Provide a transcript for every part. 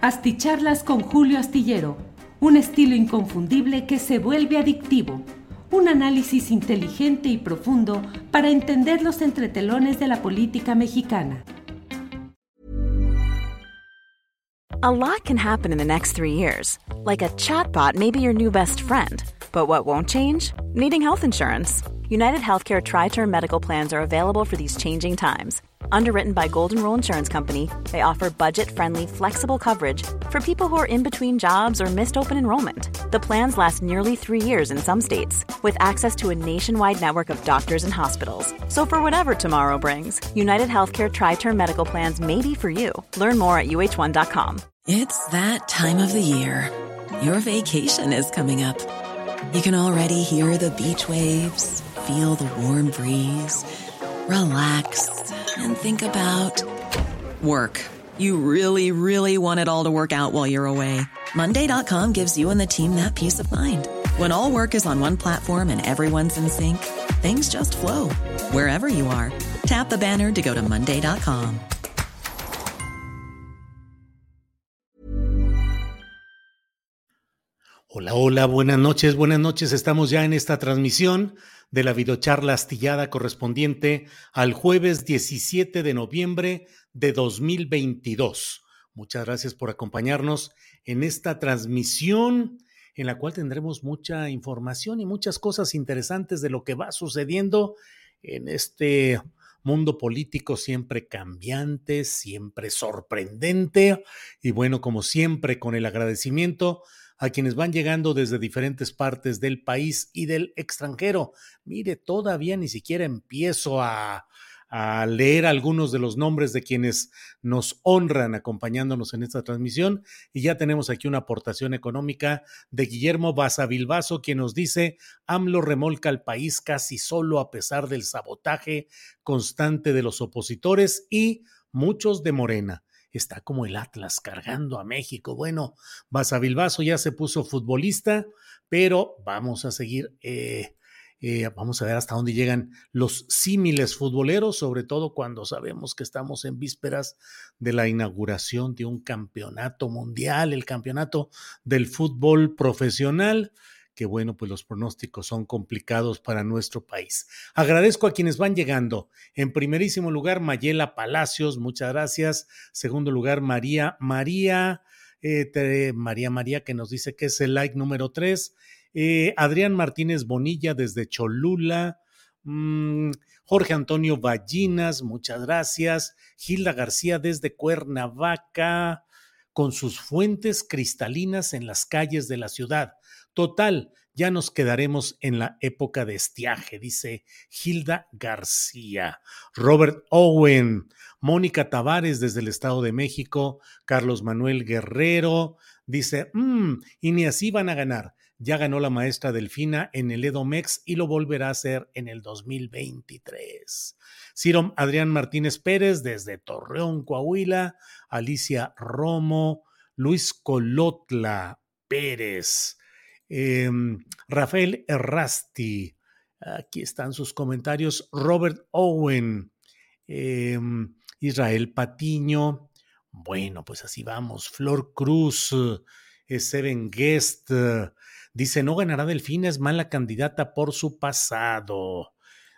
Asticharlas con Julio Astillero, un estilo inconfundible que se vuelve adictivo. Un análisis inteligente y profundo para entender los entretelones de la política mexicana. A lot can happen in the next three years. Like a chatbot may be your new best friend. But what won't change? Needing health insurance. United Healthcare Tri Term Medical Plans are available for these changing times Underwritten by Golden Rule Insurance Company, they offer budget-friendly, flexible coverage for people who are in between jobs or missed open enrollment. The plans last nearly three years in some states, with access to a nationwide network of doctors and hospitals. So for whatever tomorrow brings, United Healthcare Tri-Term Medical Plans may be for you. Learn more at uh1.com. It's that time of the year. Your vacation is coming up. You can already hear the beach waves, feel the warm breeze, relax and think about work. You really, really want it all to work out while you're away. Monday.com gives you and the team that peace of mind. When all work is on one platform and everyone's in sync, things just flow wherever you are. Tap the banner to go to Monday.com. Hola, hola, buenas noches, buenas noches. Estamos ya en esta transmisión de la videocharla astillada correspondiente al jueves 17 de noviembre de 2022. Muchas gracias por acompañarnos en esta transmisión en la cual tendremos mucha información y muchas cosas interesantes de lo que va sucediendo en este mundo político siempre cambiante, siempre sorprendente y bueno, como siempre, con el agradecimiento a quienes van llegando desde diferentes partes del país y del extranjero. Mire, todavía ni siquiera empiezo a, leer algunos de los nombres de quienes nos honran acompañándonos en esta transmisión. Y ya tenemos aquí una aportación económica de Guillermo Basavilbaso, quien nos dice, AMLO remolca al país casi solo a pesar del sabotaje constante de los opositores y muchos de Morena está como el Atlas cargando a México. Bueno, Basavilbaso ya se puso futbolista, pero vamos a seguir. Eh, eh, vamos a ver hasta dónde llegan los símiles futboleros, sobre todo cuando sabemos que estamos en vísperas de la inauguración de un campeonato mundial, el campeonato del fútbol profesional que bueno, pues los pronósticos son complicados para nuestro país. Agradezco a quienes van llegando. En primerísimo lugar, Mayela Palacios, muchas gracias. Segundo lugar, María María, eh, María María, que nos dice que es el like número tres. Eh, Adrián Martínez Bonilla desde Cholula. Mm, Jorge Antonio Ballinas, muchas gracias. Gilda García desde Cuernavaca, con sus fuentes cristalinas en las calles de la ciudad. Total, ya nos quedaremos en la época de estiaje, dice Hilda García. Robert Owen, Mónica Tavares desde el Estado de México, Carlos Manuel Guerrero, dice, mmm, y ni así van a ganar. Ya ganó la maestra Delfina en el Edomex y lo volverá a hacer en el 2023. Ciro Adrián Martínez Pérez desde Torreón, Coahuila, Alicia Romo, Luis Colotla Pérez, Em, Rafael Errasti, aquí están sus comentarios. Robert Owen, em, Israel Patiño. Bueno, pues así vamos. Flor Cruz, eh, Seven Guest. dice, no ganará Delfina, es mala candidata por su pasado.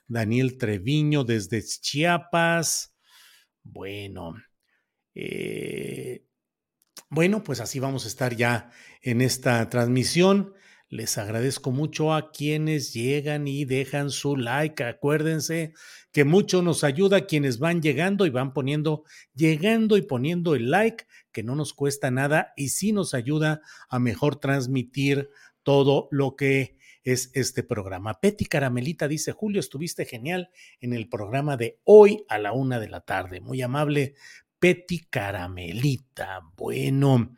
Daniel Treviño desde Chiapas. Bueno, eh, bueno, pues así vamos a estar ya en esta transmisión. Les agradezco mucho a quienes llegan y dejan su like. Acuérdense que mucho nos ayuda quienes van llegando y van poniendo, llegando y poniendo el like, que no nos cuesta nada y sí nos ayuda a mejor transmitir todo lo que es este programa. Peti Caramelita dice, Julio, estuviste genial en el programa de hoy a la una de la tarde. Muy amable Peti Caramelita. Bueno.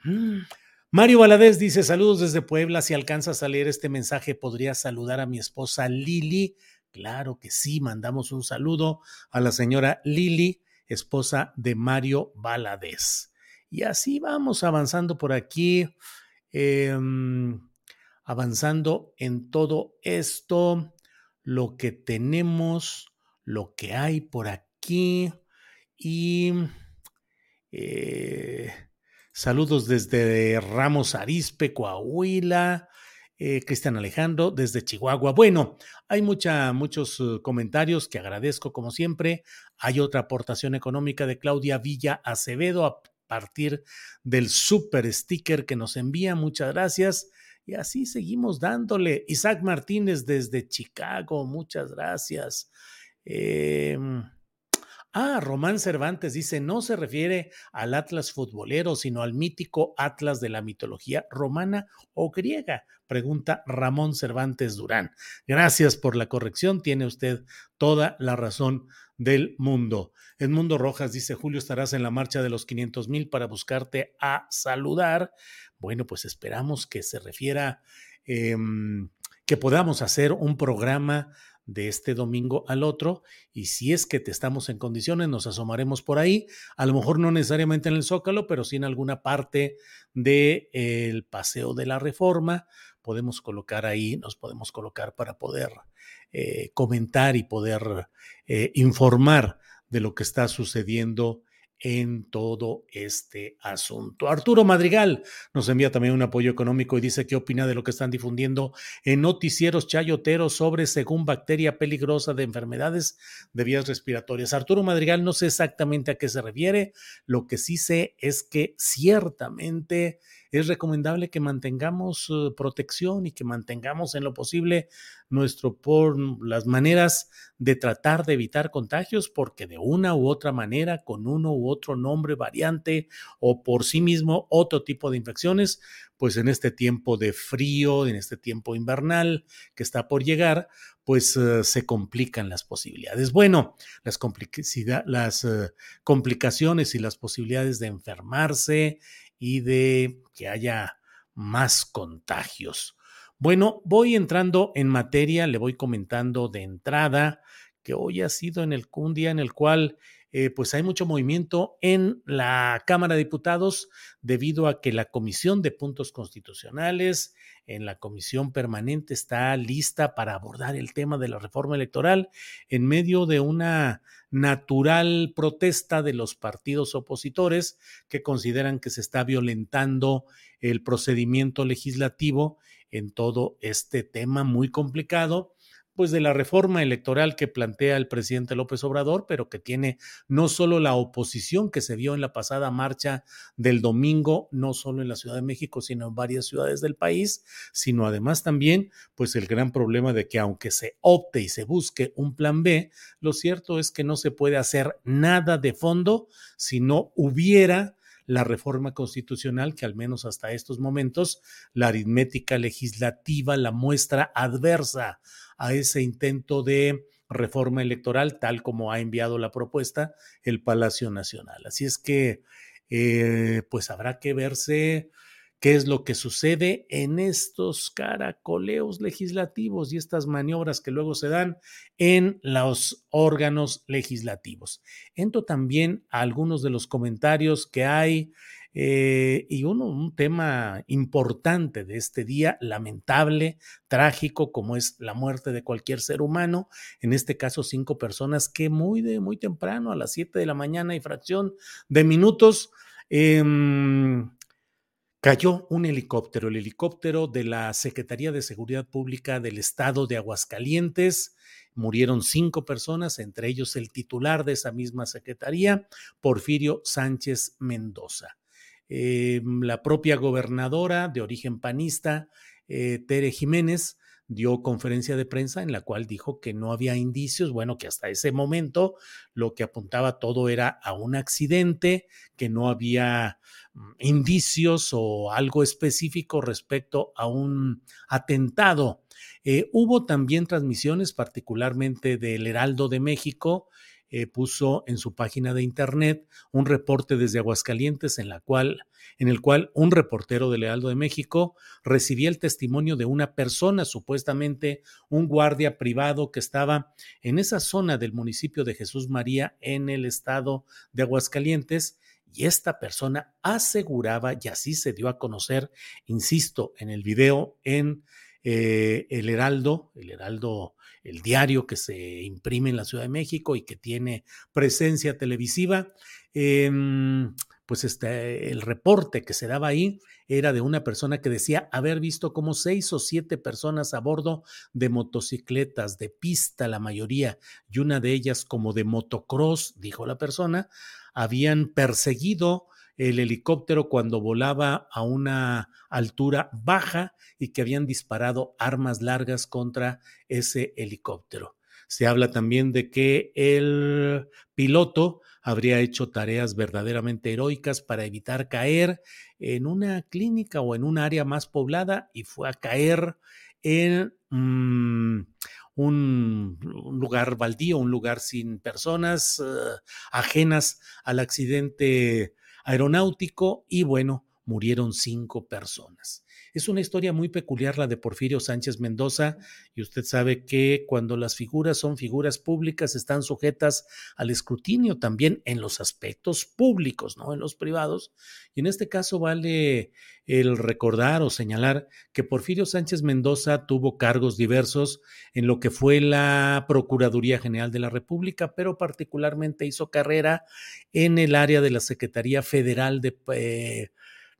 Mario Valadez dice: Saludos desde Puebla. Si alcanzas a leer este mensaje, podría saludar a mi esposa Lili. Claro que sí, mandamos un saludo a la señora Lili, esposa de Mario Valadez. Y así vamos avanzando por aquí, em, avanzando en todo esto, lo que tenemos, lo que hay por aquí y eh, Saludos desde Ramos Arispe, Coahuila. Eh, Cristian Alejandro desde Chihuahua. Bueno, hay mucha, muchos uh, comentarios que agradezco como siempre. Hay otra aportación económica de Claudia Villa Acevedo a partir del super sticker que nos envía. Muchas gracias. Y así seguimos dándole. Isaac Martínez desde Chicago, muchas gracias. Eh, Ah, Román Cervantes dice, no se refiere al Atlas futbolero, sino al mítico Atlas de la mitología romana o griega, pregunta Ramón Cervantes Durán. Gracias por la corrección, tiene usted toda la razón del mundo. Edmundo Rojas dice, Julio, estarás en la marcha de los 500 mil para buscarte a saludar. Bueno, pues esperamos que se refiera, em, que podamos hacer un programa de este domingo al otro y si es que te estamos en condiciones nos asomaremos por ahí, a lo mejor no necesariamente en el Zócalo, pero sí en alguna parte del el Paseo de la Reforma, podemos colocar ahí, nos podemos colocar para poder eh, comentar y poder eh, informar de lo que está sucediendo en todo este asunto. Arturo Madrigal nos envía también un apoyo económico y dice qué opina de lo que están difundiendo en noticieros chayoteros sobre según bacteria peligrosa de enfermedades de vías respiratorias. Arturo Madrigal no sé exactamente a qué se refiere, lo que sí sé es que ciertamente es recomendable que mantengamos eh, protección y que mantengamos en lo posible nuestro por las maneras de tratar de evitar contagios, porque de una u otra manera, con uno u otro nombre, variante o por sí mismo otro tipo de infecciones, pues en este tiempo de frío, en este tiempo invernal que está por llegar, pues uh, se complican las posibilidades. Bueno, las, las uh, complicaciones y las posibilidades de enfermarse y de que haya más contagios. Bueno, voy entrando en materia, le voy comentando de entrada que hoy ha sido en el, un día en el cual eh, pues hay mucho movimiento en la Cámara de Diputados debido a que la Comisión de Puntos Constitucionales en la Comisión Permanente está lista para abordar el tema de la reforma electoral en medio de una natural protesta de los partidos opositores que consideran que se está violentando el procedimiento legislativo en todo este tema muy complicado pues de la reforma electoral que plantea el presidente López Obrador, pero que tiene no solo la oposición que se vio en la pasada marcha del domingo, no solo en la Ciudad de México, sino en varias ciudades del país, sino además también pues el gran problema de que aunque se opte y se busque un plan B, lo cierto es que no se puede hacer nada de fondo si no hubiera la reforma constitucional que al menos hasta estos momentos la aritmética legislativa la muestra adversa a ese intento de reforma electoral tal como ha enviado la propuesta el Palacio Nacional. Así es que, eh, pues habrá que verse qué es lo que sucede en estos caracoleos legislativos y estas maniobras que luego se dan en los órganos legislativos. Entro también a algunos de los comentarios que hay eh, y uno, un tema importante de este día, lamentable, trágico, como es la muerte de cualquier ser humano, en este caso cinco personas que muy, de, muy temprano, a las siete de la mañana y fracción de minutos, em, cayó un helicóptero, el helicóptero de la Secretaría de Seguridad Pública del Estado de Aguascalientes. Murieron cinco personas, entre ellos el titular de esa misma secretaría, Porfirio Sánchez Mendoza. Eh, la propia gobernadora de origen panista, eh, Tere Jiménez, dio conferencia de prensa en la cual dijo que no había indicios, bueno, que hasta ese momento lo que apuntaba todo era a un accidente, que no había mm, indicios o algo específico respecto a un atentado. Eh, hubo también transmisiones, particularmente del Heraldo de México, eh, puso en su página de internet un reporte desde Aguascalientes en la cual en el cual un reportero de Lealdo de México recibía el testimonio de una persona, supuestamente un guardia privado que estaba en esa zona del municipio de Jesús María en el estado de Aguascalientes y esta persona aseguraba, y así se dio a conocer, insisto, en el video en eh, el Heraldo, el Heraldo el diario que se imprime en la Ciudad de México y que tiene presencia televisiva, em, pues este, el reporte que se daba ahí era de una persona que decía haber visto como seis o siete personas a bordo de motocicletas de pista, la mayoría, y una de ellas como de motocross, dijo la persona, habían perseguido el helicóptero cuando volaba a una altura baja y que habían disparado armas largas contra ese helicóptero. Se habla también de que el piloto habría hecho tareas verdaderamente heroicas para evitar caer en una clínica o en un área más poblada y fue a caer en mm, un, lugar baldío, un lugar sin personas eh, ajenas al accidente aeronáutico y bueno, murieron cinco personas. Es una historia muy peculiar la de Porfirio Sánchez Mendoza y usted sabe que cuando las figuras son figuras públicas están sujetas al escrutinio también en los aspectos públicos, no en los privados. Y en este caso vale el recordar o señalar que Porfirio Sánchez Mendoza tuvo cargos diversos en lo que fue la Procuraduría General de la República, pero particularmente hizo carrera en el área de la Secretaría Federal de... Eh,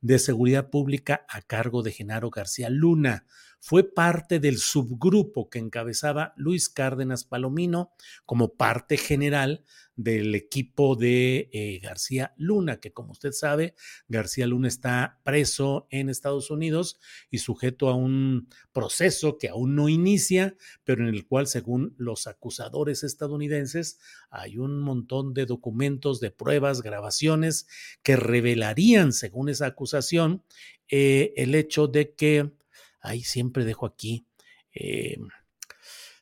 de Seguridad Pública a cargo de Genaro García Luna. Fue parte del subgrupo que encabezaba Luis Cárdenas Palomino como parte general del equipo de eh, García Luna, que como usted sabe, García Luna está preso en Estados Unidos y sujeto a un proceso que aún no inicia, pero en el cual, según los acusadores estadounidenses, hay un montón de documentos, de pruebas, grabaciones que revelarían, según esa acusación, eh, el hecho de que, ahí siempre dejo aquí, eh,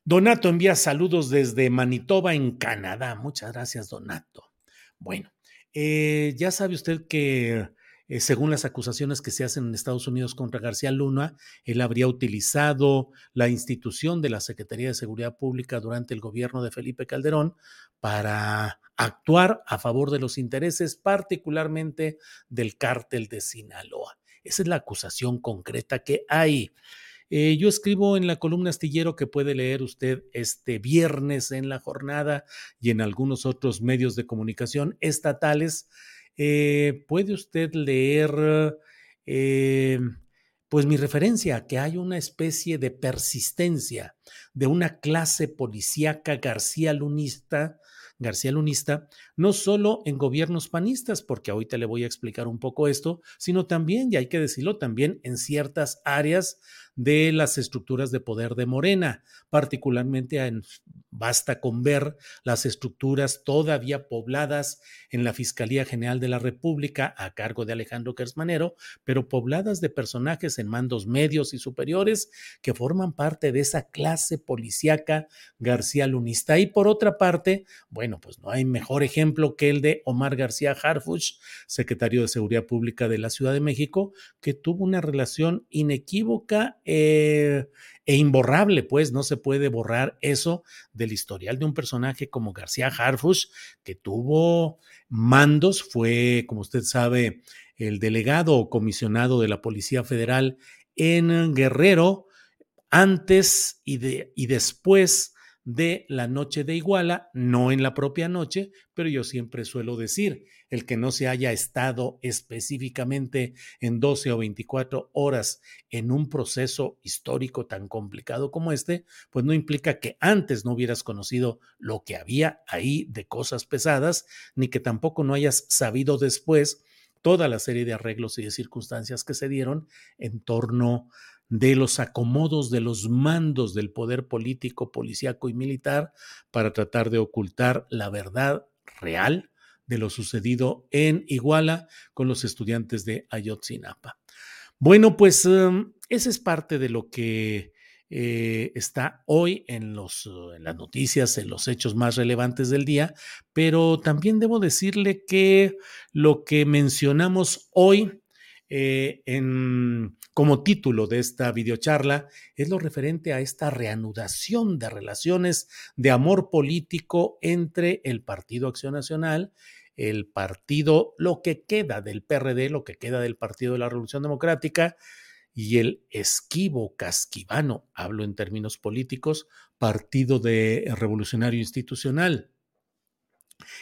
Donato envía saludos desde Manitoba, en Canadá. Muchas gracias, Donato. Bueno, eh, ya sabe usted que eh, según las acusaciones que se hacen en Estados Unidos contra García Luna, él habría utilizado la institución de la Secretaría de Seguridad Pública durante el gobierno de Felipe Calderón para actuar a favor de los intereses, particularmente del cártel de Sinaloa. Esa es la acusación concreta que hay. Eh, yo escribo en la columna astillero que puede leer usted este viernes en la jornada y en algunos otros medios de comunicación estatales. Eh, puede usted leer eh, pues mi referencia, que hay una especie de persistencia de una clase policíaca garcía lunista García Lunista, no solo en gobiernos panistas, porque ahorita le voy a explicar un poco esto, sino también, y hay que decirlo, también en ciertas áreas de las estructuras de poder de Morena, particularmente en, basta con ver las estructuras todavía pobladas en la Fiscalía General de la República a cargo de Alejandro Kersmanero, pero pobladas de personajes en mandos medios y superiores que forman parte de esa clase policíaca García Lunista. Y por otra parte, bueno, pues no hay mejor ejemplo que el de Omar García Harfuch, secretario de Seguridad Pública de la Ciudad de México, que tuvo una relación inequívoca eh, e imborrable, pues no se puede borrar eso del historial de un personaje como García Harfush, que tuvo mandos, fue, como usted sabe, el delegado o comisionado de la Policía Federal en Guerrero, antes y, de, y después de la noche de Iguala, no en la propia noche, pero yo siempre suelo decir, el que no se haya estado específicamente en 12 o 24 horas en un proceso histórico tan complicado como este, pues no implica que antes no hubieras conocido lo que había ahí de cosas pesadas, ni que tampoco no hayas sabido después toda la serie de arreglos y de circunstancias que se dieron en torno de los acomodos de los mandos del poder político, policíaco y militar para tratar de ocultar la verdad real de lo sucedido en Iguala con los estudiantes de Ayotzinapa. Bueno, pues um, esa es parte de lo que eh, está hoy en, los, en las noticias, en los hechos más relevantes del día, pero también debo decirle que lo que mencionamos hoy eh, como título de esta videocharla es lo referente a esta reanudación de relaciones de amor político entre el Partido Acción Nacional, el partido, lo que queda del PRD, lo que queda del Partido de la Revolución Democrática y el esquivo casquivano, hablo en términos políticos, Partido de Revolucionario Institucional.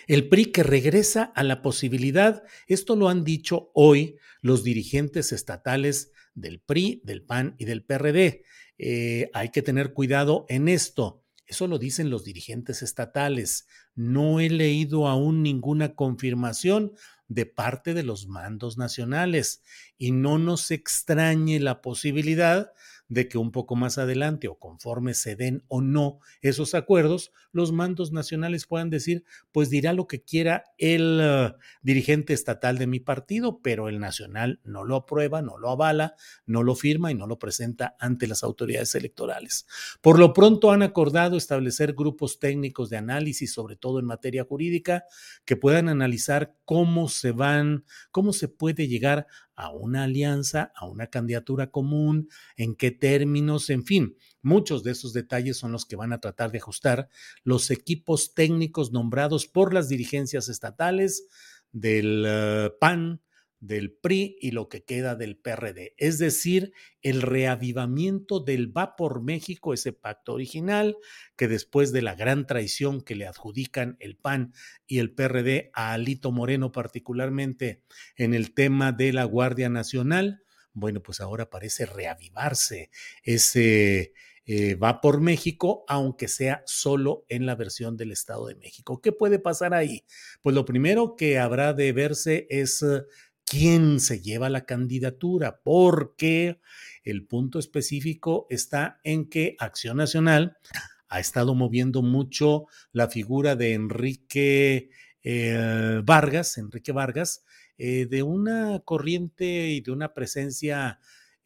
El PRI que regresa a la posibilidad, esto lo han dicho hoy los dirigentes estatales del PRI, del PAN y del PRD. Eh, hay que tener cuidado en esto. Eso lo dicen los dirigentes estatales. No he leído aún ninguna confirmación de parte de los mandos nacionales y no nos extrañe la posibilidad de que un poco más adelante o conforme se den o no esos acuerdos, los mandos nacionales puedan decir, pues dirá lo que quiera el uh, dirigente estatal de mi partido, pero el nacional no lo aprueba, no lo avala, no lo firma y no lo presenta ante las autoridades electorales. Por lo pronto han acordado establecer grupos técnicos de análisis, sobre todo en materia jurídica, que puedan analizar cómo se van, cómo se puede llegar a una alianza, a una candidatura común, en qué términos, en fin. Muchos de esos detalles son los que van a tratar de ajustar los equipos técnicos nombrados por las dirigencias estatales del eh, PAN, del PRI y lo que queda del PRD. Es decir, el reavivamiento del Va por México, ese pacto original, que después de la gran traición que le adjudican el PAN y el PRD a Alito Moreno particularmente en el tema de la Guardia Nacional, bueno, pues ahora parece reavivarse ese eh, va por México, aunque sea solo en la versión del Estado de México. ¿Qué puede pasar ahí? Pues lo primero que habrá de verse es quién se lleva la candidatura, porque el punto específico está en que Acción Nacional ha estado moviendo mucho la figura de Enrique eh, Vargas, Enrique Vargas, eh, de una corriente y de una presencia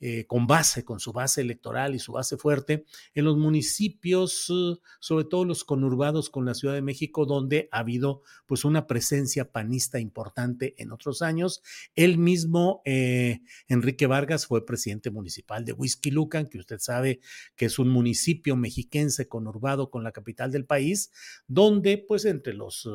eh, con base, con su base electoral y su base fuerte en los municipios, uh, sobre todo los conurbados con la Ciudad de México, donde ha habido pues una presencia panista importante en otros años. Él mismo, eh, Enrique Vargas, fue presidente municipal de Whisky Lucan, que usted sabe que es un municipio mexiquense conurbado con la capital del país, donde pues entre los...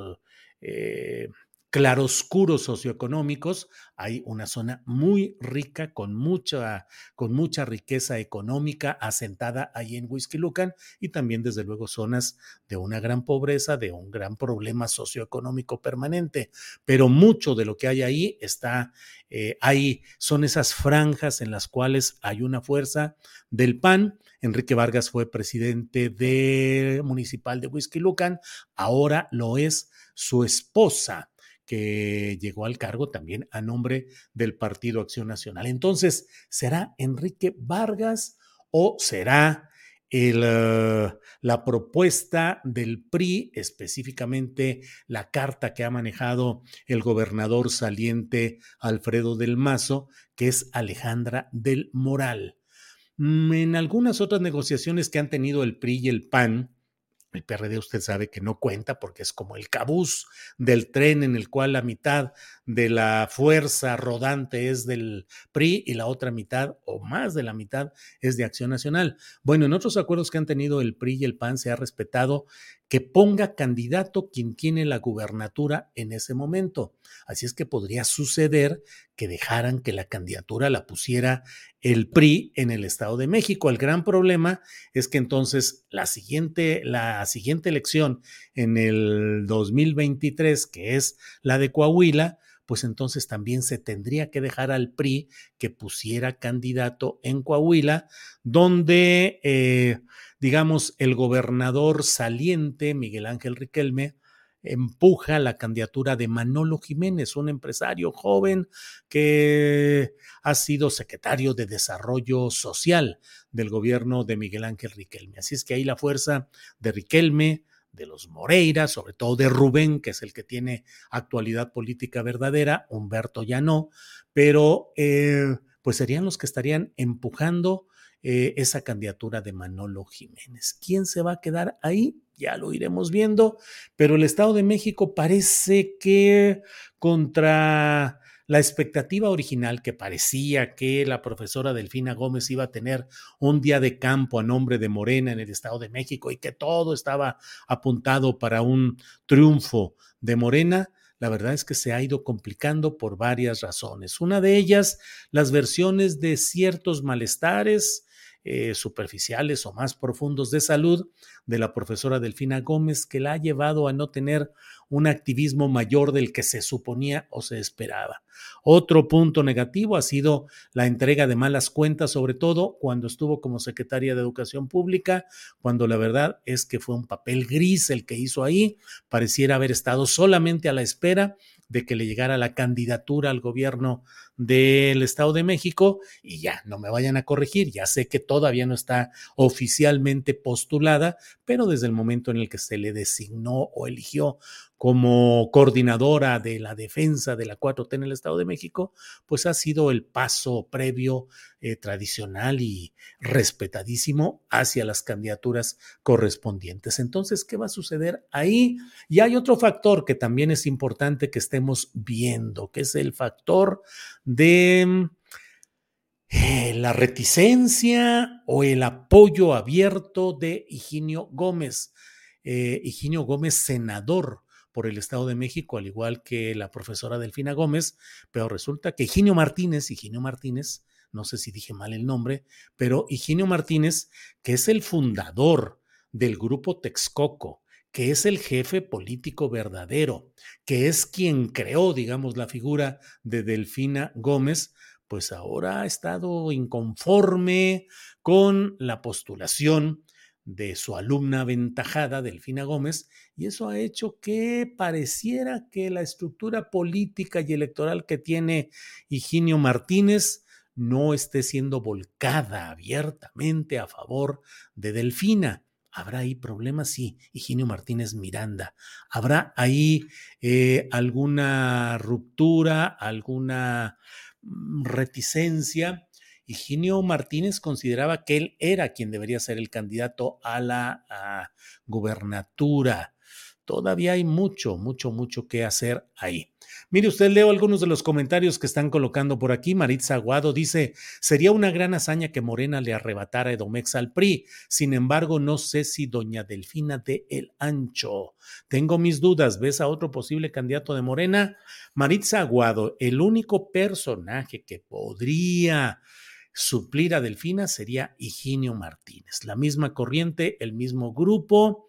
Eh, claroscuros socioeconómicos, hay una zona muy rica con mucha, con mucha riqueza económica asentada ahí en Lucan y también desde luego zonas de una gran pobreza, de un gran problema socioeconómico permanente. Pero mucho de lo que hay ahí está, eh, ahí son esas franjas en las cuales hay una fuerza del PAN. Enrique Vargas fue presidente de, municipal de Lucan, ahora lo es su esposa que llegó al cargo también a nombre del Partido Acción Nacional. Entonces, ¿será Enrique Vargas o será eh, la propuesta del PRI, específicamente la carta que ha manejado el gobernador saliente Alfredo del Mazo, que es Alejandra del Moral? Mm, en algunas otras negociaciones que han tenido el PRI y el PAN, el PRD usted sabe que no cuenta porque es como el cabús del tren en el cual la mitad de la fuerza rodante es del PRI y la otra mitad o más de la mitad es de Acción Nacional. Bueno, en otros acuerdos que han tenido el PRI y el PAN se ha respetado que ponga candidato quien tiene la gubernatura en ese momento. Así es que podría suceder que dejaran que la candidatura la pusiera el PRI en el Estado de México. El gran problema es que entonces la siguiente, la siguiente elección en el 2023, que es la de Coahuila, pues entonces también se tendría que dejar al PRI que pusiera candidato en Coahuila, donde, eh, digamos, el gobernador saliente, Miguel Ángel Riquelme, empuja la candidatura de Manolo Jiménez, un empresario joven que ha sido secretario de Desarrollo Social del gobierno de Miguel Ángel Riquelme. Así es que ahí la fuerza de Riquelme, de los Moreira, sobre todo de Rubén, que es el que tiene actualidad política verdadera, Humberto ya no, pero eh, pues serían los que estarían empujando eh, esa candidatura de Manolo Jiménez. ¿Quién se va a quedar ahí? Ya lo iremos viendo, pero el Estado de México parece que contra la expectativa original que parecía que la profesora Delfina Gómez iba a tener un día de campo a nombre de Morena en el Estado de México y que todo estaba apuntado para un triunfo de Morena, la verdad es que se ha ido complicando por varias razones. Una de ellas, las versiones de ciertos malestares eh, superficiales o más profundos de salud de la profesora Delfina Gómez, que la ha llevado a no tener un activismo mayor del que se suponía o se esperaba. Otro punto negativo ha sido la entrega de malas cuentas, sobre todo cuando estuvo como secretaria de Educación Pública, cuando la verdad es que fue un papel gris el que hizo ahí, pareciera haber estado solamente a la espera de que le llegara la candidatura al gobierno del Estado de México y ya, no me vayan a corregir, ya sé que todavía no está oficialmente postulada, pero desde el momento en el que se le designó o eligió como coordinadora de la defensa de la 4T en el Estado de México, pues ha sido el paso previo eh, tradicional y respetadísimo hacia las candidaturas correspondientes. Entonces, ¿qué va a suceder ahí? Y hay otro factor que también es importante que estemos viendo, que es el factor de eh, la reticencia o el apoyo abierto de Higinio Gómez. Eh, Higinio Gómez, senador por el Estado de México, al igual que la profesora Delfina Gómez, pero resulta que Higinio Martínez, Higinio Martínez, no sé si dije mal el nombre, pero Higinio Martínez, que es el fundador del grupo Texcoco, que es el jefe político verdadero, que es quien creó, digamos, la figura de Delfina Gómez, pues ahora ha estado inconforme con la postulación de su alumna aventajada, Delfina Gómez, y eso ha hecho que pareciera que la estructura política y electoral que tiene Higinio Martínez no esté siendo volcada abiertamente a favor de Delfina. ¿Habrá ahí problemas? Sí, Higinio Martínez Miranda. ¿Habrá ahí eh, alguna ruptura, alguna mm, reticencia? Higinio Martínez consideraba que él era quien debería ser el candidato a la gubernatura. Todavía hay mucho, mucho, mucho que hacer ahí. Mire usted, leo algunos de los comentarios que están colocando por aquí. Maritza Aguado dice, sería una gran hazaña que Morena le arrebatara Edomex al PRI. Sin embargo, no sé si doña Delfina de El Ancho. Tengo mis dudas. ¿Ves a otro posible candidato de Morena? Maritza Aguado, el único personaje que podría suplir a Delfina sería Higinio Martínez. La misma corriente, el mismo grupo.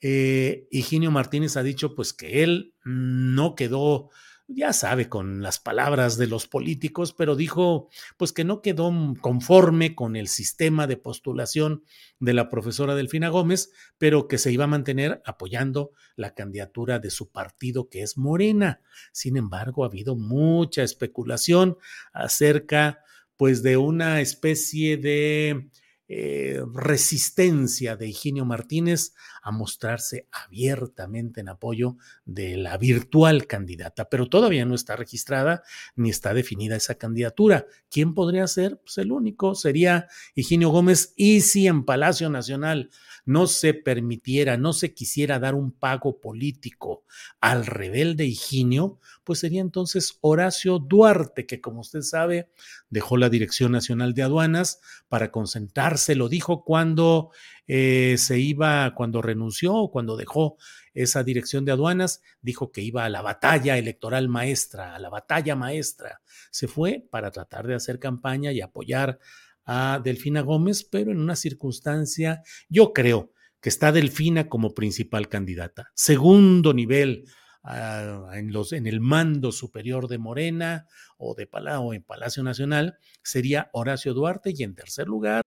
Eh, Higinio Martínez ha dicho pues que él no quedó, ya sabe, con las palabras de los políticos, pero dijo pues que no quedó conforme con el sistema de postulación de la profesora Delfina Gómez, pero que se iba a mantener apoyando la candidatura de su partido que es Morena. Sin embargo, ha habido mucha especulación acerca pues de una especie de eh, resistencia de Higinio Martínez a mostrarse abiertamente en apoyo de la virtual candidata, pero todavía no está registrada ni está definida esa candidatura. ¿Quién podría ser? Pues el único sería Higinio Gómez y si en Palacio Nacional no se permitiera, no se quisiera dar un pago político al rebelde Higinio, pues sería entonces Horacio Duarte, que como usted sabe, dejó la Dirección Nacional de Aduanas para concentrarse, lo dijo cuando eh, se iba, cuando renunció cuando dejó esa dirección de aduanas, dijo que iba a la batalla electoral maestra, a la batalla maestra. Se fue para tratar de hacer campaña y apoyar a Delfina Gómez, pero en una circunstancia, yo creo que está Delfina como principal candidata. Segundo nivel ah, en, los, en el mando superior de Morena o de o en Palacio Nacional sería Horacio Duarte y en tercer lugar.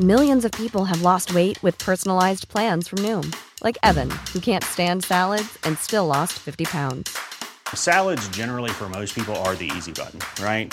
Millions of people have lost weight with personalized plans from Noom, like Evan, who can't stand salads and still lost 50 pounds. Salads generally for most people are the easy button, right?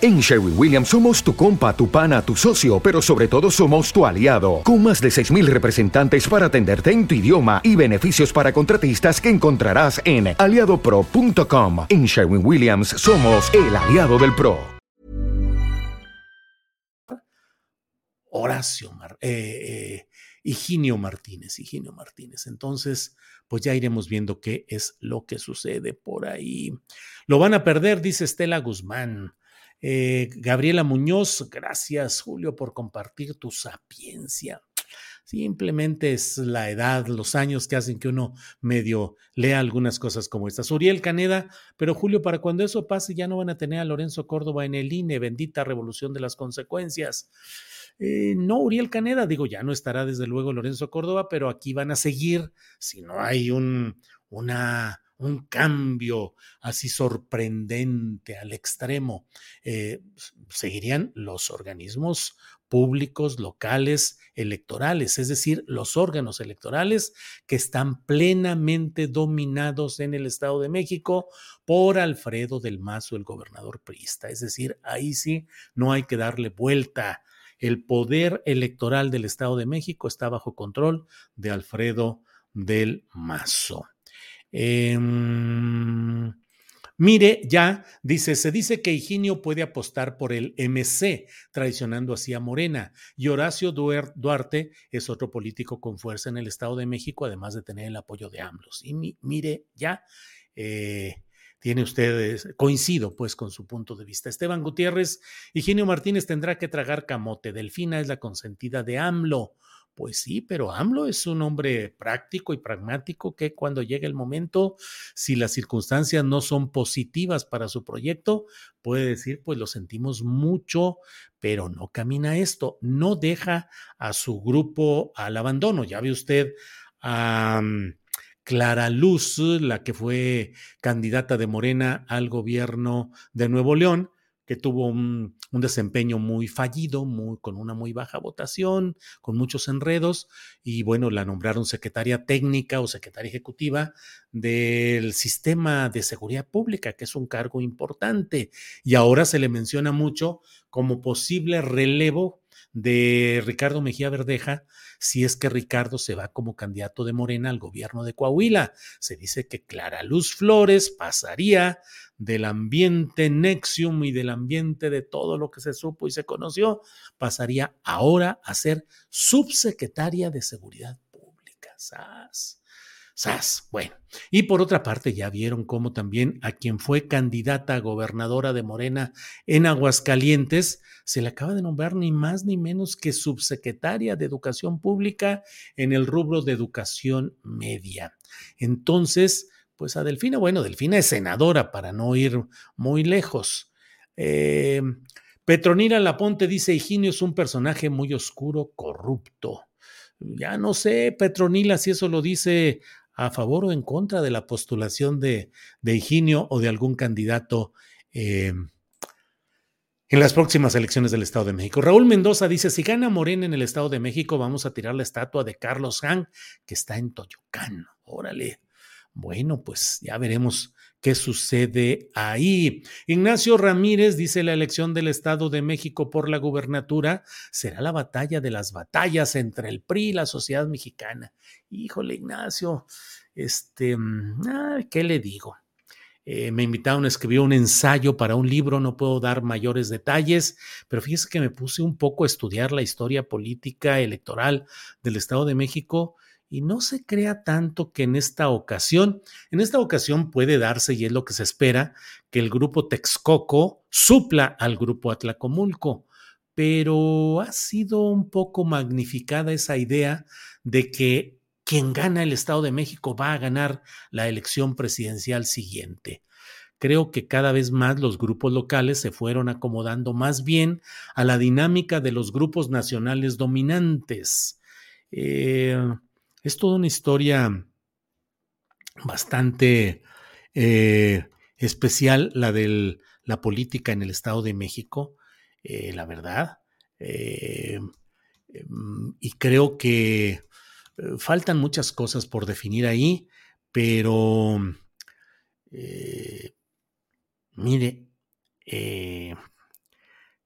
En Sherwin Williams somos tu compa, tu pana, tu socio, pero sobre todo somos tu aliado, con más de 6.000 representantes para atenderte en tu idioma y beneficios para contratistas que encontrarás en aliadopro.com. En Sherwin Williams somos el aliado del PRO. Horacio, eh, eh, Higinio Martínez, Higinio Martínez. Entonces, pues ya iremos viendo qué es lo que sucede por ahí. Lo van a perder, dice Estela Guzmán. Eh, Gabriela Muñoz, gracias Julio por compartir tu sapiencia. Simplemente es la edad, los años que hacen que uno medio lea algunas cosas como estas. Uriel Caneda, pero Julio, para cuando eso pase ya no van a tener a Lorenzo Córdoba en el INE, bendita revolución de las consecuencias. Eh, no, Uriel Caneda, digo, ya no estará desde luego Lorenzo Córdoba, pero aquí van a seguir si no hay un, una un cambio así sorprendente al extremo. Eh, seguirían los organismos públicos, locales, electorales, es decir, los órganos electorales que están plenamente dominados en el Estado de México por Alfredo del Mazo, el gobernador priista. Es decir, ahí sí no hay que darle vuelta. El poder electoral del Estado de México está bajo control de Alfredo del Mazo. Eh, mire, ya dice, se dice que Higinio puede apostar por el MC, traicionando así a Morena, y Horacio Duarte es otro político con fuerza en el Estado de México, además de tener el apoyo de AMLOS. Y mire, ya eh, tiene usted, coincido pues con su punto de vista. Esteban Gutiérrez, Higinio Martínez tendrá que tragar camote, Delfina es la consentida de AMLO. Pues sí, pero AMLO es un hombre práctico y pragmático que cuando llegue el momento, si las circunstancias no son positivas para su proyecto, puede decir, pues lo sentimos mucho, pero no camina esto, no deja a su grupo al abandono. Ya ve usted a mm, Clara Luz, la que fue candidata de Morena al gobierno de Nuevo León, que tuvo un, desempeño muy fallido, muy, con una muy baja votación, con muchos enredos, y bueno, la nombraron secretaria técnica o secretaria ejecutiva del sistema de seguridad pública, que es un cargo importante, y ahora se le menciona mucho como posible relevo de Ricardo Mejía Verdeja si es que Ricardo se va como candidato de Morena al gobierno de Coahuila. Se dice que Clara Luz Flores pasaría del ambiente Nexium y del ambiente de todo lo que se supo y se conoció, pasaría ahora a ser subsecretaria de Seguridad Pública. ¡Sas! Bueno, y por otra parte ya vieron cómo también a quien fue candidata a gobernadora de Morena en Aguascalientes se le acaba de nombrar ni más ni menos que subsecretaria de Educación Pública en el rubro de educación media. Entonces, pues a Delfina, bueno, Delfina es senadora para no ir muy lejos. Eh, Petronila Laponte dice, Higinio es un personaje muy oscuro, corrupto. Ya no sé, Petronila, si eso lo dice a favor o en contra de la postulación de, de Higinio o de algún candidato eh, en las próximas elecciones del Estado de México. Raúl Mendoza dice, si gana Morena en el Estado de México, vamos a tirar la estatua de Carlos Han, que está en Toyocán. Órale. Bueno, pues ya veremos qué sucede ahí. Ignacio Ramírez dice la elección del Estado de México por la gubernatura será la batalla de las batallas entre el PRI y la sociedad mexicana. Híjole, Ignacio, este, mm, ¿qué le digo? Eh, me invitaron a escribir un ensayo para un libro, no puedo dar mayores detalles, pero fíjese que me puse un poco a estudiar la historia política electoral del Estado de México y no se crea tanto que en esta ocasión, en esta ocasión puede darse, y es lo que se espera, que el grupo Texcoco supla al grupo Atlacomulco, pero ha sido un poco magnificada esa idea de que quien gana el Estado de México va a ganar la elección presidencial siguiente creo que cada vez más los grupos locales se fueron acomodando más bien a la dinámica de los grupos nacionales dominantes. Eh, es toda una historia bastante eh, especial, la de la política en el Estado de México, eh, la verdad. Eh, em, y creo que faltan muchas cosas por definir ahí, pero mire,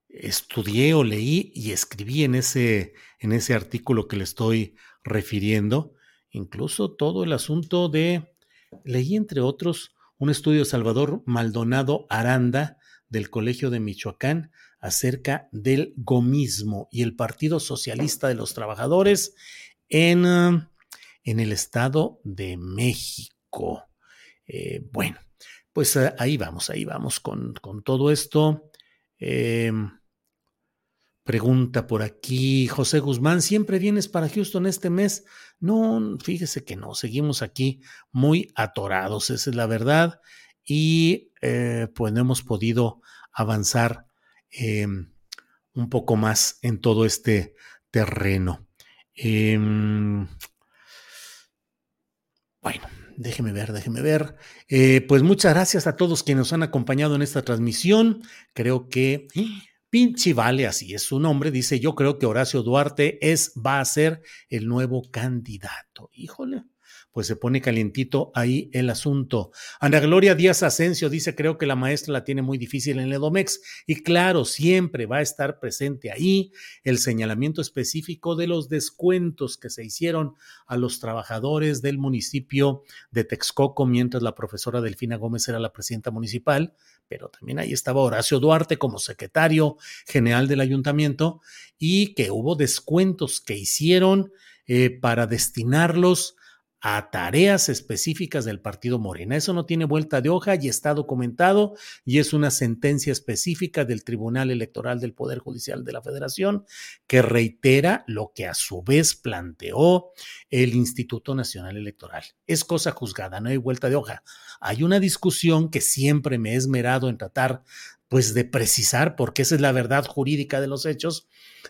estudié o leí y escribí en ese, en ese artículo que le estoy refiriendo, incluso todo el asunto de, leí entre otros un estudio de Salvador Maldonado Aranda del Colegio de Michoacán acerca del gomismo y el Partido Socialista de los Trabajadores en, en el Estado de México. Eh, bueno, pues eh, ahí vamos, ahí vamos con, con todo esto. Eh, pregunta por aquí José Guzmán, ¿siempre vienes para Houston este mes? No, fíjese que no, seguimos aquí muy atorados, esa es la verdad, y pues no hemos podido avanzar em, un poco más en todo este terreno. Em, bueno, déjeme ver, déjeme ver. Eh, pues muchas gracias a todos quienes nos han acompañado en esta transmisión. Creo que Pinchi Vale, así es su nombre, dice: Yo creo que Horacio Duarte es, va a ser el nuevo candidato. Híjole, pues se pone calientito ahí el asunto. Ana Gloria Díaz Asensio dice, creo que la maestra la tiene muy difícil en Edomex y claro, siempre va a estar presente ahí el señalamiento específico de los descuentos que se hicieron a los trabajadores del municipio de Texcoco mientras la profesora Delfina Gómez era la presidenta municipal, pero también ahí estaba Horacio Duarte como secretario general del ayuntamiento y que hubo descuentos que hicieron eh, para destinarlos a tareas específicas del partido Morena. Eso no tiene vuelta de hoja y está documentado y es una sentencia específica del Tribunal Electoral del Poder Judicial de la Federación que reitera lo que a su vez planteó el Instituto Nacional Electoral. Es cosa juzgada, no hay vuelta de hoja. Hay una discusión que siempre me he esmerado en tratar pues de precisar, porque esa es la verdad jurídica de los hechos,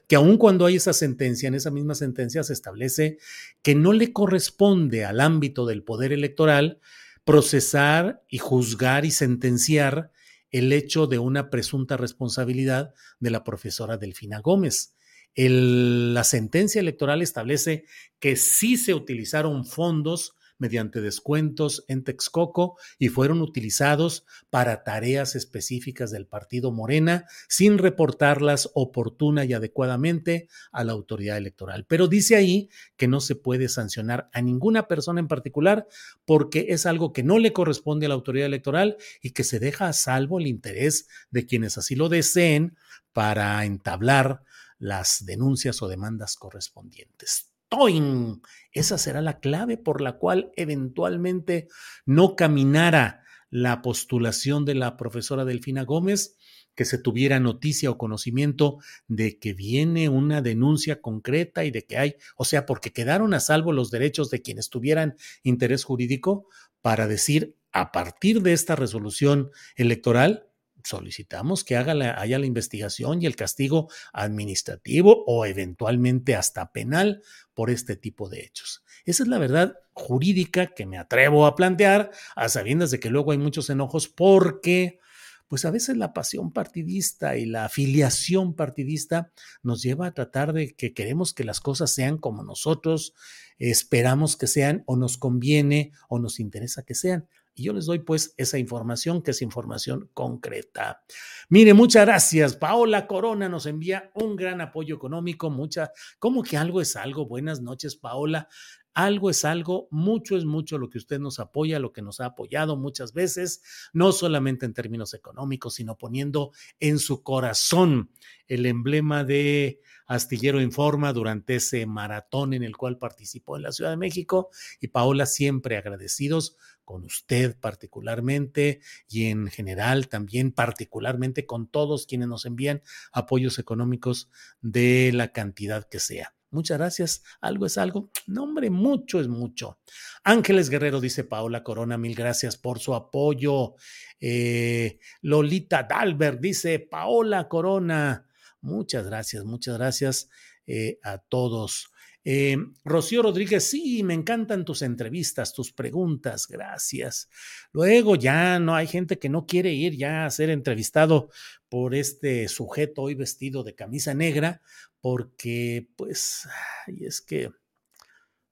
que aun cuando hay esa sentencia, en esa misma sentencia se establece que no le corresponde al ámbito del poder electoral procesar y juzgar y sentenciar el hecho de una presunta responsabilidad de la profesora Delfina Gómez. la sentencia electoral establece que sí se utilizaron fondos mediante descuentos en Texcoco y fueron utilizados para tareas específicas del partido Morena sin reportarlas oportuna y adecuadamente a la autoridad electoral. Pero dice ahí que no se puede sancionar a ninguna persona en particular porque es algo que no le corresponde a la autoridad electoral y que se deja a salvo el interés de quienes así lo deseen para entablar las denuncias o demandas correspondientes. ¡Toin! Esa será la clave por la cual eventualmente no caminara la postulación de la profesora Delfina Gómez, que se tuviera noticia o conocimiento de que viene una denuncia concreta y de que hay, o sea, porque quedaron a salvo los derechos de quienes tuvieran interés jurídico para decir, a partir de esta resolución electoral, solicitamos que haga haya la investigación y el castigo administrativo o eventualmente hasta penal por este tipo de hechos. Esa es la verdad jurídica que me atrevo a plantear, a sabiendas de que luego hay muchos enojos porque pues a veces la pasión partidista y la afiliación partidista nos lleva a tratar de que queremos que las cosas sean como nosotros esperamos que sean o nos conviene o nos interesa que sean. Y yo les doy pues esa información que es información concreta. Mire, muchas gracias. Paola Corona nos envía un gran apoyo económico, mucha, como que algo es algo. Buenas noches, Paola. Algo es algo, mucho es mucho lo que usted nos apoya, lo que nos ha apoyado muchas veces, no solamente en términos económicos, sino poniendo en su corazón el emblema de Astillero Informa durante ese maratón en el cual participó en la Ciudad de México. Y Paola, siempre agradecidos con usted particularmente y en general también particularmente con todos quienes nos envían apoyos económicos de la cantidad que sea. Muchas gracias. Algo es algo. No, hombre, mucho es mucho. Ángeles Guerrero dice Paola Corona, mil gracias por su apoyo. Eh, Lolita Dalbert dice Paola Corona. Muchas gracias, muchas gracias eh, a todos. Eh, Rocío Rodríguez, sí, me encantan tus entrevistas, tus preguntas, gracias. Luego ya no hay gente que no quiere ir ya a ser entrevistado por este sujeto hoy vestido de camisa negra, porque pues, y es que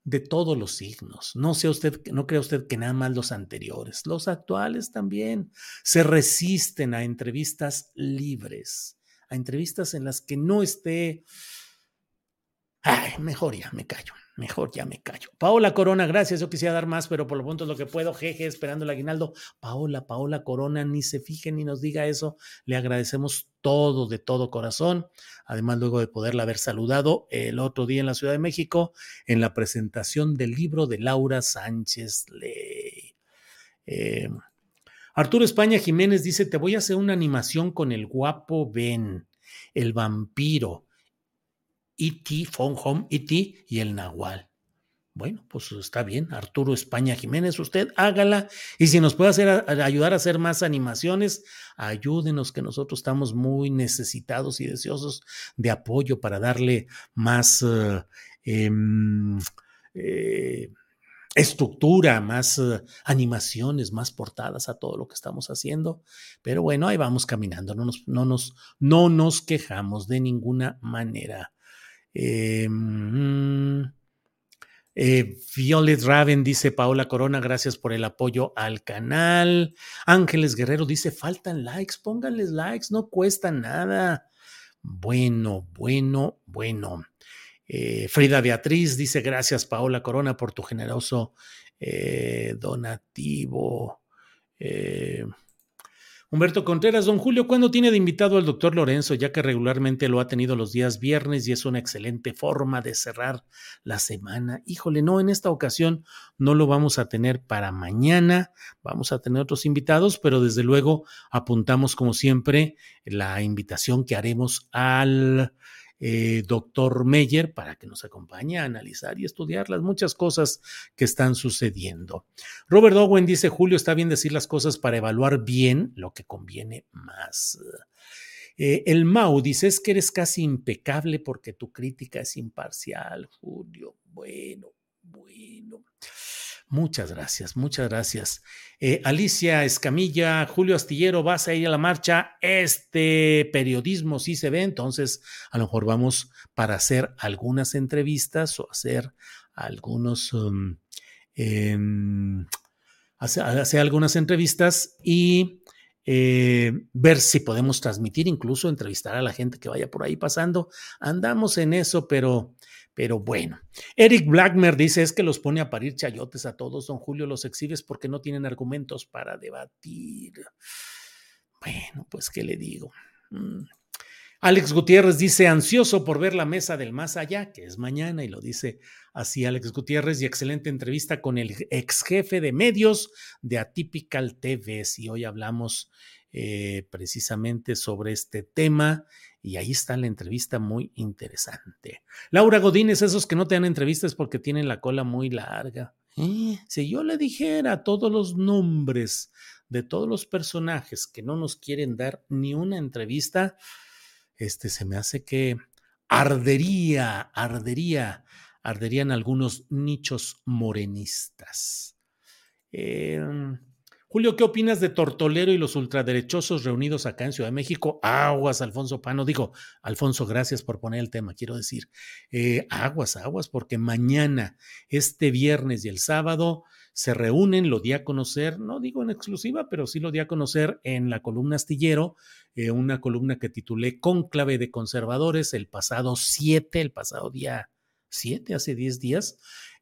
de todos los signos, no sea usted, no crea usted que nada más los anteriores, los actuales también se resisten a entrevistas libres, a entrevistas en las que no esté Ay, mejor ya me callo. Mejor ya me callo. Paola Corona, gracias. Yo quisiera dar más, pero por lo pronto es lo que puedo. Jeje, esperando el aguinaldo. Paola, Paola Corona, ni se fije ni nos diga eso. Le agradecemos todo, de todo corazón. Además, luego de poderla haber saludado el otro día en la Ciudad de México, en la presentación del libro de Laura Sánchez Ley. Eh, Arturo España Jiménez dice: Te voy a hacer una animación con el guapo Ben, el vampiro E.T., Phone Home E.T. y el Nahual. Bueno, pues está bien, Arturo España Jiménez, usted hágala y si nos puede hacer, ayudar a hacer más animaciones, ayúdenos que nosotros estamos muy necesitados y deseosos de apoyo para darle más eh, eh, estructura, más uh, animaciones, más portadas a todo lo que estamos haciendo. Pero bueno, ahí vamos caminando, no nos, no nos, no nos quejamos de ninguna manera. Mm, eh, Violet Raven dice Paola Corona, gracias por el apoyo al canal. Ángeles Guerrero dice, faltan likes, pónganles likes, no cuesta nada. Bueno, bueno, bueno. Eh, Frida Beatriz dice, gracias Paola Corona por tu generoso eh, donativo. Humberto Contreras, don Julio, ¿cuándo tiene de invitado al doctor Lorenzo? Ya que regularmente lo ha tenido los días viernes y es una excelente forma de cerrar la semana. Híjole, no, en esta ocasión no lo vamos a tener para mañana, vamos a tener otros invitados, pero desde luego apuntamos como siempre la invitación que haremos al eh, doctor Meyer para que nos acompañe a analizar y estudiar las muchas cosas que están sucediendo. Robert Owen dice, Julio, está bien decir las cosas para evaluar bien lo que conviene más. Eh, el Mau dice, es que eres casi impecable porque tu crítica es imparcial, Julio. Bueno, bueno. Muchas gracias, muchas gracias. Eh, Alicia Escamilla, Julio Astillero, vas a ir a la marcha. Este periodismo sí se ve, entonces a lo mejor vamos para hacer algunas entrevistas o hacer algunos, um, hacer, algunas entrevistas y eh, ver si podemos transmitir, incluso entrevistar a la gente que vaya por ahí pasando. Andamos en eso, pero pero bueno, Eric Blackmer dice es que los pone a parir chayotes a todos, don Julio, los exhibes porque no tienen argumentos para debatir. Bueno, pues, ¿qué le digo? Alex Gutiérrez dice, ansioso por ver la mesa del más allá, que es mañana, y lo dice así Alex Gutiérrez, y excelente entrevista con el ex jefe de medios de Atypical TV. Y hoy hablamos eh, precisamente sobre este tema y ahí está la entrevista muy interesante. Laura Godínez, esos que no te dan entrevistas porque tienen la cola muy larga. ¿Eh? Si yo le dijera todos los nombres de todos los personajes que no nos quieren dar ni una entrevista, este se me hace que ardería, ardería, arderían algunos nichos morenistas. Eh, Julio, ¿qué opinas de Tortolero y los ultraderechosos reunidos acá en Ciudad de México? Aguas, Alfonso Pano. Digo, Alfonso, gracias por poner el tema, quiero decir. Eh, aguas, aguas, porque mañana, este viernes y el sábado se reúnen, lo di a conocer, no digo en exclusiva, pero sí lo di a conocer en la columna Astillero, eh, una columna que titulé Cónclave de Conservadores el pasado 7, el pasado día 7, hace 10 días.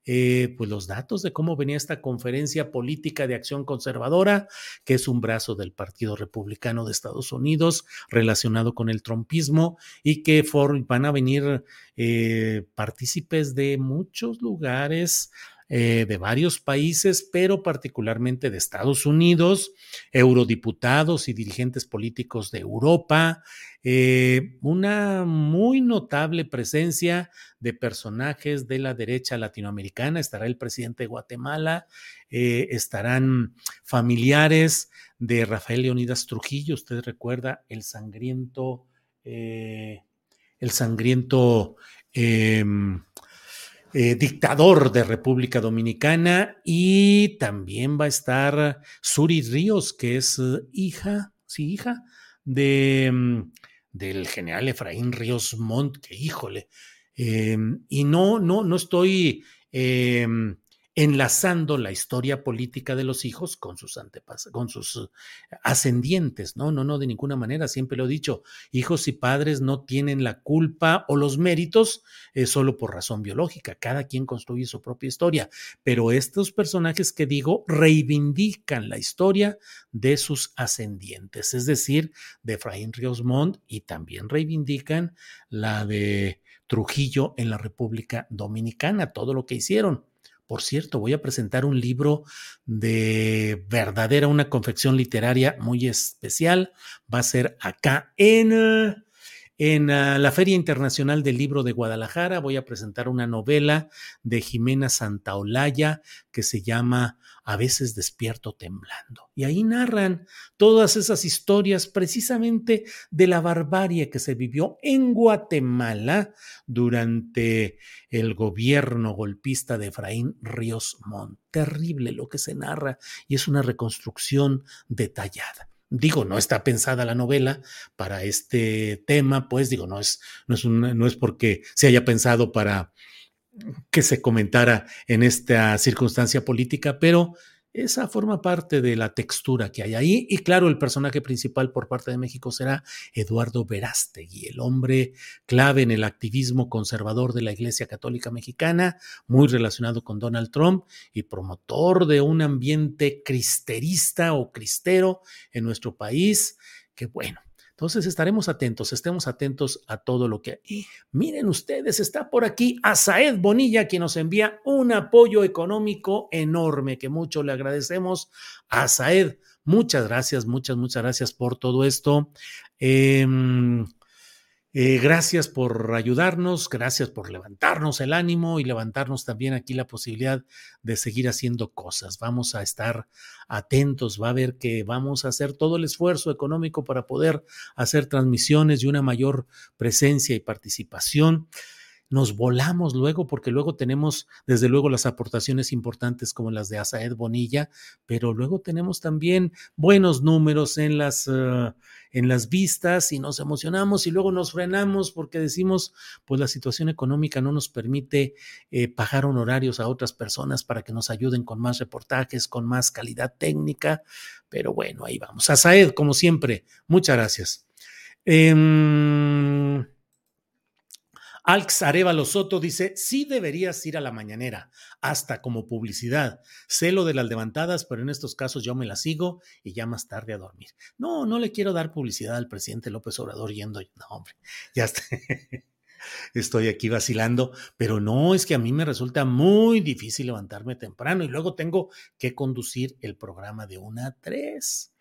Eh, pues los datos de cómo venía esta conferencia política de acción conservadora, que es un brazo del Partido Republicano de Estados Unidos relacionado con el trompismo y que van a venir eh, partícipes de muchos lugares eh, de varios países, pero particularmente de Estados Unidos, eurodiputados y dirigentes políticos de Europa, eh, una muy notable presencia de personajes de la derecha latinoamericana. Estará el presidente de Guatemala, eh, estarán familiares de Rafael Leonidas Trujillo, usted recuerda el sangriento, el sangriento em, eh, dictador de República Dominicana, y también va a estar Suri Ríos, que es eh, hija, sí, hija de, mm, del general Efraín Ríos Montt, que híjole, em, y no, no, no estoy em, enlazando la historia política de los hijos con sus antepas con sus eh, ascendientes. No, no, no, de ninguna manera. Siempre lo he dicho, hijos y padres no tienen la culpa o los méritos eh, solo por razón biológica. Cada quien construye su propia historia. Pero estos personajes que digo reivindican la historia de sus ascendientes, es decir, de Efraín Ríos y también reivindican la de Trujillo en la República Dominicana, todo lo que hicieron. Por cierto, voy a presentar un libro de verdadera, una confección literaria muy especial. Va a ser acá en en ah, la Feria Internacional del Libro de Guadalajara voy a presentar una novela de Jimena Santaolalla que se llama A veces despierto temblando. Y ahí narran todas esas historias precisamente de la barbarie que se vivió en Guatemala durante el gobierno golpista de Efraín Ríos Montt. Terrible lo que se narra y es una reconstrucción detallada. Digo, no está pensada la novela para este tema, pues digo, no es, no es, no es porque se haya pensado para que se comentara en esta circunstancia política, pero esa forma parte de la textura que hay ahí. Y claro, el personaje principal por parte de México será Eduardo Verástegui, el hombre clave en el activismo conservador de la Iglesia Católica Mexicana, muy relacionado con Donald Trump y promotor de un ambiente cristerista o cristero en nuestro país, que bueno, entonces estaremos atentos, estemos atentos a todo lo que... Y miren ustedes, está por aquí Asaed Bonilla, quien nos envía un apoyo económico enorme, que mucho le agradecemos. A Asaed, muchas gracias, muchas, muchas gracias por todo esto. Eh, eh, gracias por ayudarnos, gracias por levantarnos el ánimo y levantarnos también aquí la posibilidad de seguir haciendo cosas. Vamos a estar atentos, va a ver que vamos a hacer todo el esfuerzo económico para poder hacer transmisiones y una mayor presencia y participación nos volamos luego, porque luego tenemos, desde luego, las aportaciones importantes como las de Asaed Bonilla, pero luego tenemos también buenos números en las, uh, en las vistas y nos emocionamos y luego nos frenamos porque decimos, pues la situación económica no nos permite eh, pagar honorarios a otras personas para que nos ayuden con más reportajes, con más calidad técnica, pero bueno, ahí vamos. Asaed, como siempre, muchas gracias. Eh, Alx Arevalo Soto dice, sí deberías ir a la mañanera, hasta como publicidad. Sé lo de las levantadas, pero en estos casos yo me las sigo y ya más tarde a dormir. No, no le quiero dar publicidad al presidente López Obrador yendo. No, hombre, ya. Estoy aquí vacilando, pero no, es que a mí me resulta muy difícil levantarme temprano y luego tengo que conducir el programa de una a tres.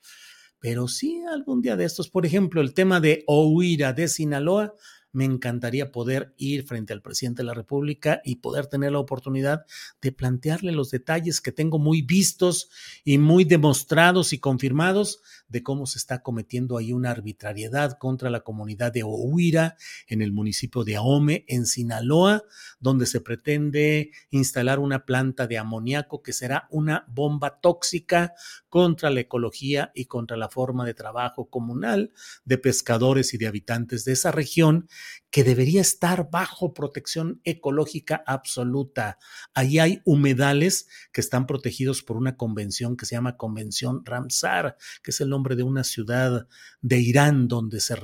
Pero sí, algún día de estos, por ejemplo, el tema de Ohuira de Sinaloa, me encantaría poder ir frente al presidente de la República y poder tener la oportunidad de plantearle los detalles que tengo muy vistos y muy demostrados y confirmados de cómo se está cometiendo ahí una arbitrariedad contra la comunidad de Ohuira en el municipio de Ahome, en Sinaloa, donde se pretende instalar una planta de amoníaco que será una bomba tóxica contra la ecología y contra la forma de trabajo comunal de pescadores y de habitantes de esa región que debería estar bajo protección ecológica absoluta. Ahí hay humedales que están protegidos por una convención que se llama Convención Ramsar, que es el nombre de una ciudad de Irán donde se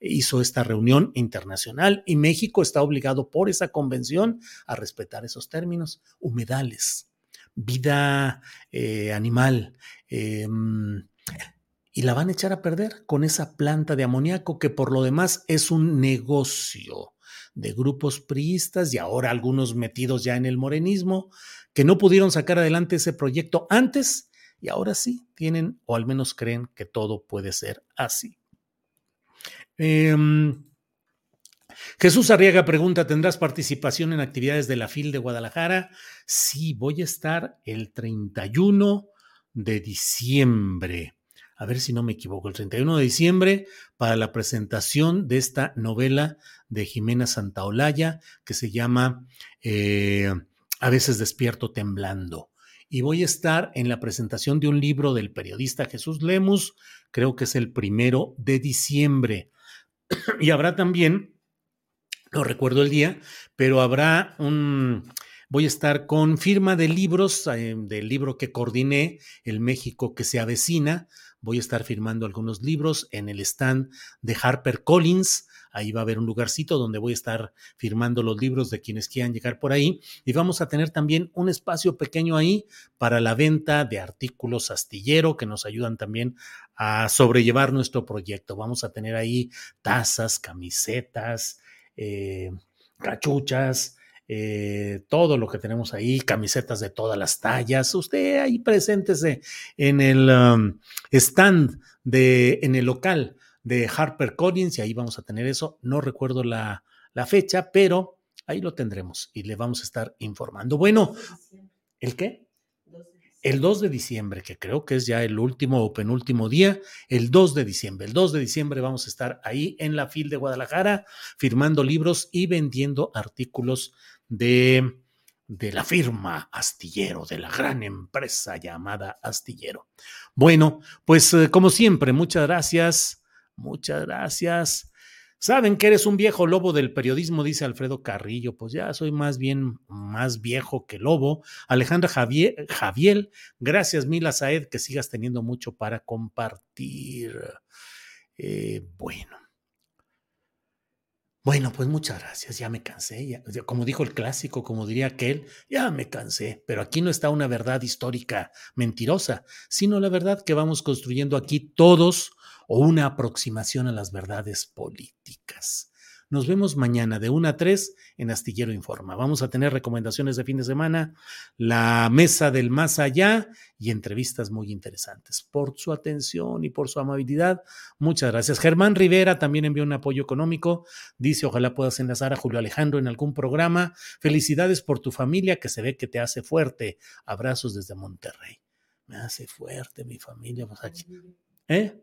hizo esta reunión internacional y México está obligado por esa convención a respetar esos términos. Humedales, vida eh, animal. Eh, y la van a echar a perder con esa planta de amoníaco que por lo demás es un negocio de grupos priistas y ahora algunos metidos ya en el morenismo que no pudieron sacar adelante ese proyecto antes y ahora sí tienen o al menos creen que todo puede ser así. Eh, Jesús Arriaga pregunta, ¿tendrás participación en actividades de la FIL de Guadalajara? Sí, voy a estar el 31 de diciembre a ver si no me equivoco, el 31 de diciembre para la presentación de esta novela de Jimena Santaolalla que se llama eh, A veces despierto temblando. Y voy a estar en la presentación de un libro del periodista Jesús Lemus, creo que es el primero de diciembre. y habrá también, no recuerdo el día, pero habrá un voy a estar con firma de libros, eh, del libro que coordiné, El México que se avecina. Voy a estar firmando algunos libros en el stand de Harper Collins. Ahí va a haber un lugarcito donde voy a estar firmando los libros de quienes quieran llegar por ahí. Y vamos a tener también un espacio pequeño ahí para la venta de artículos astillero que nos ayudan también a sobrellevar nuestro proyecto. Vamos a tener ahí tazas, camisetas, eh, cachuchas, eh, todo lo que tenemos ahí, camisetas de todas las tallas. Usted ahí preséntese en el um, stand de, en el local de Harper Collins y ahí vamos a tener eso. No recuerdo la, la fecha, pero ahí lo tendremos y le vamos a estar informando. Bueno, ¿el qué? El 2 de diciembre, que creo que es ya el último o penúltimo día, el 2 de diciembre. El 2 de diciembre vamos a estar ahí en la FIL de Guadalajara firmando libros y vendiendo artículos de, de la firma Astillero, de la gran empresa llamada Astillero. Bueno, pues eh, como siempre, muchas gracias, muchas gracias. Saben que eres un viejo lobo del periodismo, dice Alfredo Carrillo. Pues ya soy más bien más viejo que lobo. Alejandra Javier, Javier gracias Mila Saed, que sigas teniendo mucho para compartir. Eh, bueno. Bueno, pues muchas gracias, ya me cansé, ya, como dijo el clásico, como diría aquel, ya me cansé, pero aquí no está una verdad histórica mentirosa, sino la verdad que vamos construyendo aquí todos o una aproximación a las verdades políticas. Nos vemos mañana de 1 a 3 en Astillero Informa. Vamos a tener recomendaciones de fin de semana, la mesa del más allá y entrevistas muy interesantes. Por su atención y por su amabilidad, muchas gracias. Germán Rivera también envió un apoyo económico. Dice, ojalá puedas enlazar a Julio Alejandro en algún programa. Felicidades por tu familia que se ve que te hace fuerte. Abrazos desde Monterrey. Me hace fuerte mi familia. Pues. ¿Eh?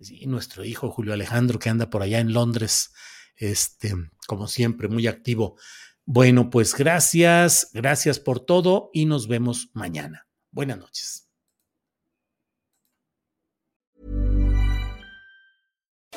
Y nuestro hijo Julio Alejandro, que anda por allá en Londres, este, como siempre, muy activo. Bueno, pues gracias, gracias por todo y nos vemos mañana. Buenas noches.